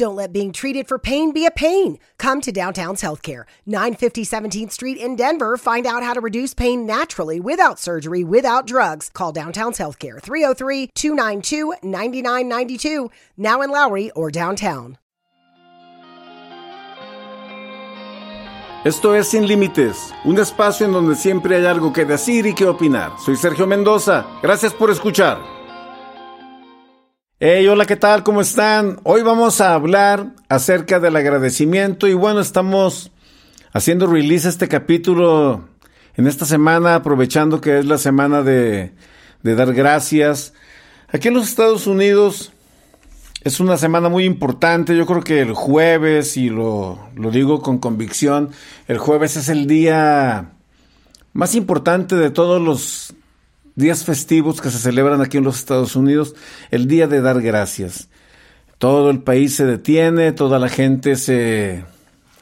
Don't let being treated for pain be a pain. Come to Downtown's Healthcare, 950 17th Street in Denver. Find out how to reduce pain naturally without surgery, without drugs. Call Downtown's Healthcare, 303 292 9992, now in Lowry or downtown. Esto es Sin Límites, un espacio en donde siempre hay algo que decir y que opinar. Soy Sergio Mendoza. Gracias por escuchar. Hey, hola, ¿qué tal? ¿Cómo están? Hoy vamos a hablar acerca del agradecimiento y bueno, estamos haciendo release este capítulo en esta semana, aprovechando que es la semana de, de dar gracias. Aquí en los Estados Unidos es una semana muy importante. Yo creo que el jueves, y lo, lo, digo con convicción, el jueves es el día más importante de todos los días festivos que se celebran aquí en los Estados Unidos, el día de dar gracias. Todo el país se detiene, toda la gente se,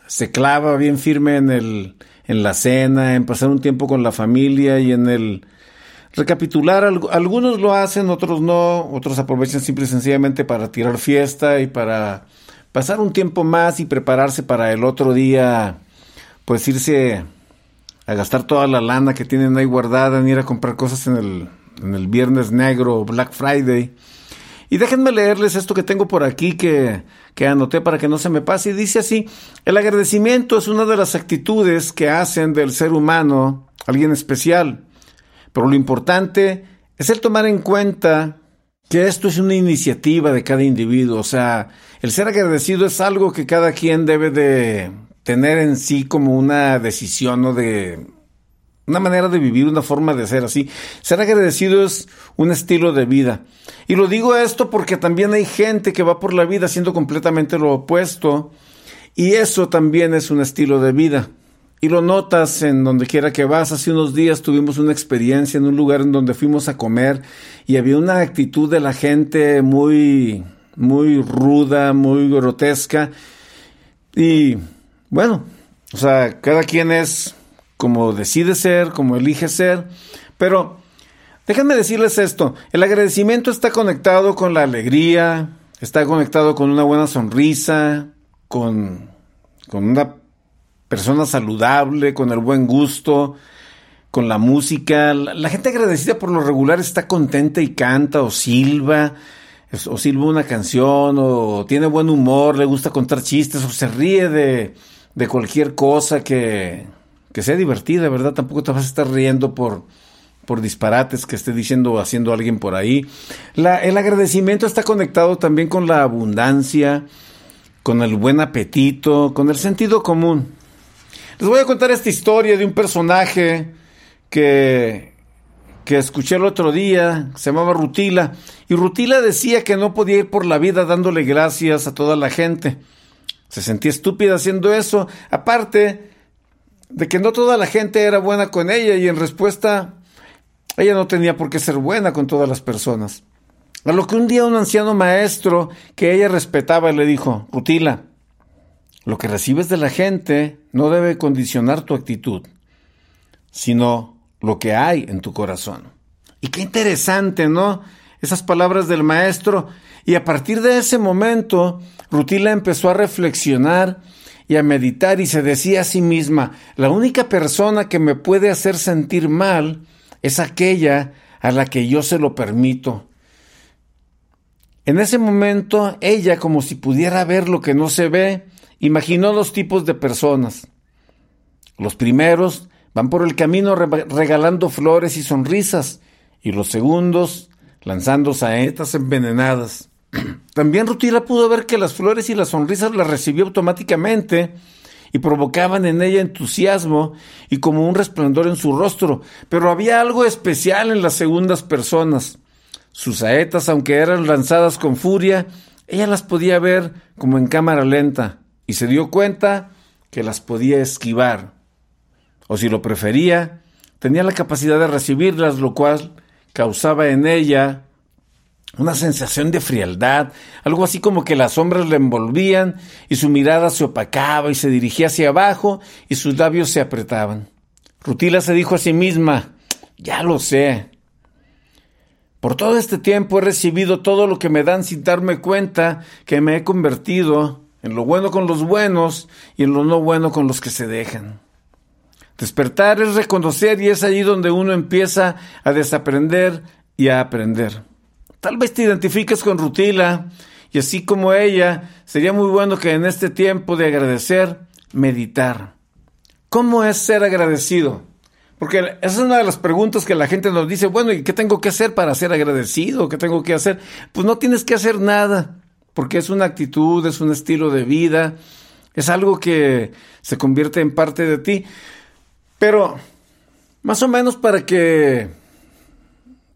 se clava bien firme en, el, en la cena, en pasar un tiempo con la familia y en el recapitular. Algunos lo hacen, otros no, otros aprovechan simple y sencillamente para tirar fiesta y para pasar un tiempo más y prepararse para el otro día, pues irse a gastar toda la lana que tienen ahí guardada, en ir a comprar cosas en el, en el Viernes Negro o Black Friday. Y déjenme leerles esto que tengo por aquí que, que anoté para que no se me pase. Y dice así, el agradecimiento es una de las actitudes que hacen del ser humano alguien especial. Pero lo importante es el tomar en cuenta que esto es una iniciativa de cada individuo. O sea, el ser agradecido es algo que cada quien debe de tener en sí como una decisión o de una manera de vivir, una forma de ser así. Ser agradecido es un estilo de vida. Y lo digo esto porque también hay gente que va por la vida siendo completamente lo opuesto. Y eso también es un estilo de vida. Y lo notas en donde quiera que vas. Hace unos días tuvimos una experiencia en un lugar en donde fuimos a comer y había una actitud de la gente muy, muy ruda, muy grotesca. Y bueno, o sea, cada quien es como decide ser, como elige ser, pero déjenme decirles esto, el agradecimiento está conectado con la alegría, está conectado con una buena sonrisa, con, con una persona saludable, con el buen gusto, con la música. La, la, gente agradecida por lo regular está contenta y canta o silba, o silba una canción, o tiene buen humor, le gusta contar chistes, o se ríe de, de cualquier cosa que, que sea divertida, ¿verdad? Tampoco te vas a estar riendo por, por disparates que esté diciendo o haciendo alguien por ahí. El agradecimiento está conectado también con la abundancia, con el buen apetito, con el sentido común. Les voy a contar esta historia de un personaje que, que escuché el otro día, se llamaba Rutila, y Rutila decía que no podía ir por la vida dándole gracias a toda la gente. Se sentía estúpida haciendo eso, aparte de que no toda la gente era buena con ella y en respuesta ella no tenía por qué ser buena con todas las personas. A lo que un día un anciano maestro que ella respetaba le dijo, Rutila, lo que recibes de la gente no debe condicionar tu actitud, sino lo que hay en tu corazón. Y qué interesante, ¿no? Esas palabras del maestro. Y a partir de ese momento, Rutila empezó a reflexionar y a meditar y se decía a sí misma, la única persona que me puede hacer sentir mal es aquella a la que yo se lo permito. En ese momento, ella, como si pudiera ver lo que no se ve, imaginó dos tipos de personas. Los primeros van por el camino regalando flores y sonrisas, y los segundos lanzando saetas envenenadas. También Rutila pudo ver que las flores y las sonrisas las recibió automáticamente y provocaban en ella entusiasmo y como un resplandor en su rostro, pero había algo especial en las segundas personas. Sus saetas, aunque eran lanzadas con furia, ella las podía ver como en cámara lenta y se dio cuenta que las podía esquivar. O si lo prefería, tenía la capacidad de recibirlas, lo cual causaba en ella una sensación de frialdad, algo así como que las sombras le envolvían y su mirada se opacaba y se dirigía hacia abajo y sus labios se apretaban. Rutila se dijo a sí misma, ya lo sé. Por todo este tiempo he recibido todo lo que me dan sin darme cuenta que me he convertido en lo bueno con los buenos y en lo no bueno con los que se dejan. Despertar es reconocer y es allí donde uno empieza a desaprender y a aprender. Tal vez te identifiques con Rutila y así como ella, sería muy bueno que en este tiempo de agradecer, meditar. ¿Cómo es ser agradecido? Porque esa es una de las preguntas que la gente nos dice, bueno, ¿y qué tengo que hacer para ser agradecido? ¿Qué tengo que hacer? Pues no tienes que hacer nada, porque es una actitud, es un estilo de vida, es algo que se convierte en parte de ti. Pero, más o menos para que,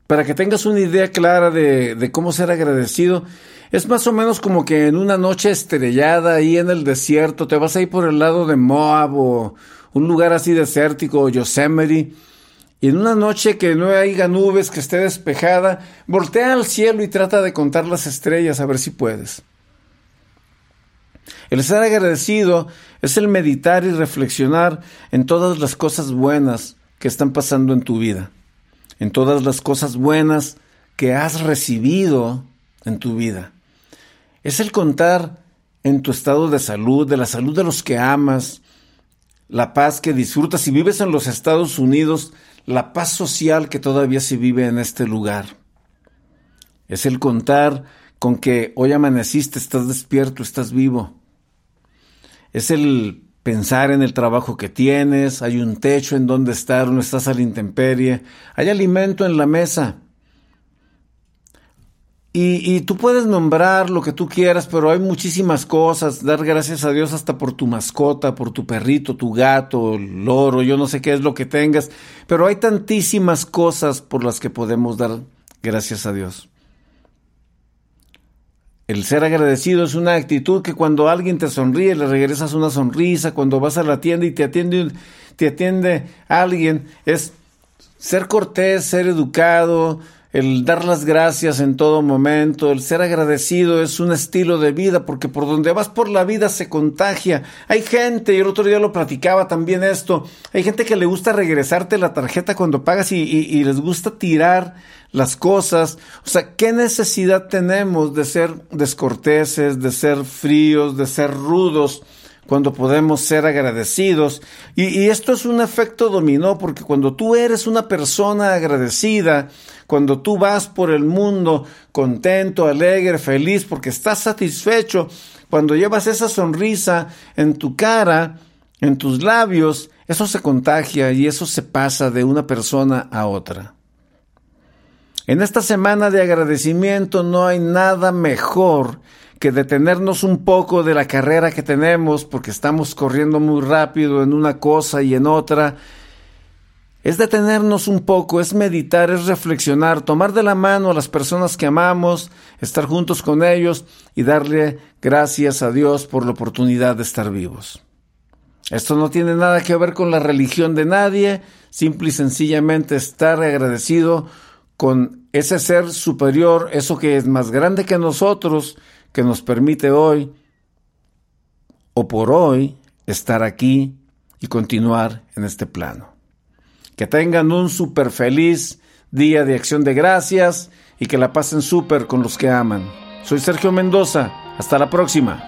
para que tengas una idea clara de, de cómo ser agradecido, es más o menos como que en una noche estrellada ahí en el desierto, te vas a ir por el lado de Moab o un lugar así desértico, Yosemite, y en una noche que no haya nubes, que esté despejada, voltea al cielo y trata de contar las estrellas a ver si puedes. El ser agradecido es el meditar y reflexionar en todas las cosas buenas que están pasando en tu vida, en todas las cosas buenas que has recibido en tu vida es el contar en tu estado de salud, de la salud de los que amas, la paz que disfrutas. Si vives en los Estados Unidos, la paz social que todavía se vive en este lugar. Es el contar con que hoy amaneciste, estás despierto, estás vivo. Es el pensar en el trabajo que tienes, hay un techo en donde estar, no estás a la intemperie, hay alimento en la mesa. Y, tú puedes nombrar lo que tú quieras, pero hay muchísimas cosas. Dar gracias a Dios hasta por tu mascota, por tu perrito, tu gato, el loro, yo no sé qué es lo que tengas. Pero hay tantísimas cosas por las que podemos dar gracias a Dios. El ser agradecido es una actitud que cuando alguien te sonríe le regresas una sonrisa, cuando vas a la tienda y te atiende, te atiende alguien, es ser cortés, ser educado, el dar las gracias en todo momento, el ser agradecido es un estilo de vida, porque por donde vas por la vida se contagia. Hay gente, y el otro día lo platicaba también esto, hay gente que le gusta regresarte la tarjeta cuando pagas y, y les gusta tirar las cosas. O sea, ¿qué necesidad tenemos de ser descorteses, de ser fríos, de ser rudos? Cuando podemos ser agradecidos. Y, esto es un efecto dominó, porque cuando tú eres una persona agradecida, cuando tú vas por el mundo contento, alegre, feliz, porque estás satisfecho, cuando llevas esa sonrisa en tu cara, en tus labios, eso se contagia y eso se pasa de una persona a otra. En esta semana de agradecimiento no hay nada mejor que detenernos un poco de la carrera que tenemos porque estamos corriendo muy rápido en una cosa y en otra. Es detenernos un poco, es meditar, es reflexionar, tomar de la mano a las personas que amamos, estar juntos con ellos y darle gracias a Dios por la oportunidad de estar vivos. Esto no tiene nada que ver con la religión de nadie, simple y sencillamente estar agradecido con ese ser superior, eso que es más grande que nosotros, que nos permite hoy o por hoy estar aquí y continuar en este plano. Que tengan un súper feliz día de acción de gracias y que la pasen súper con los que aman. Soy Sergio Mendoza. Hasta la próxima.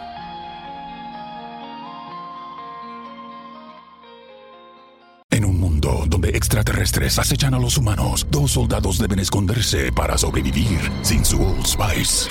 En un mundo donde extraterrestres acechan a los humanos, dos soldados deben esconderse para sobrevivir sin su Old Spice.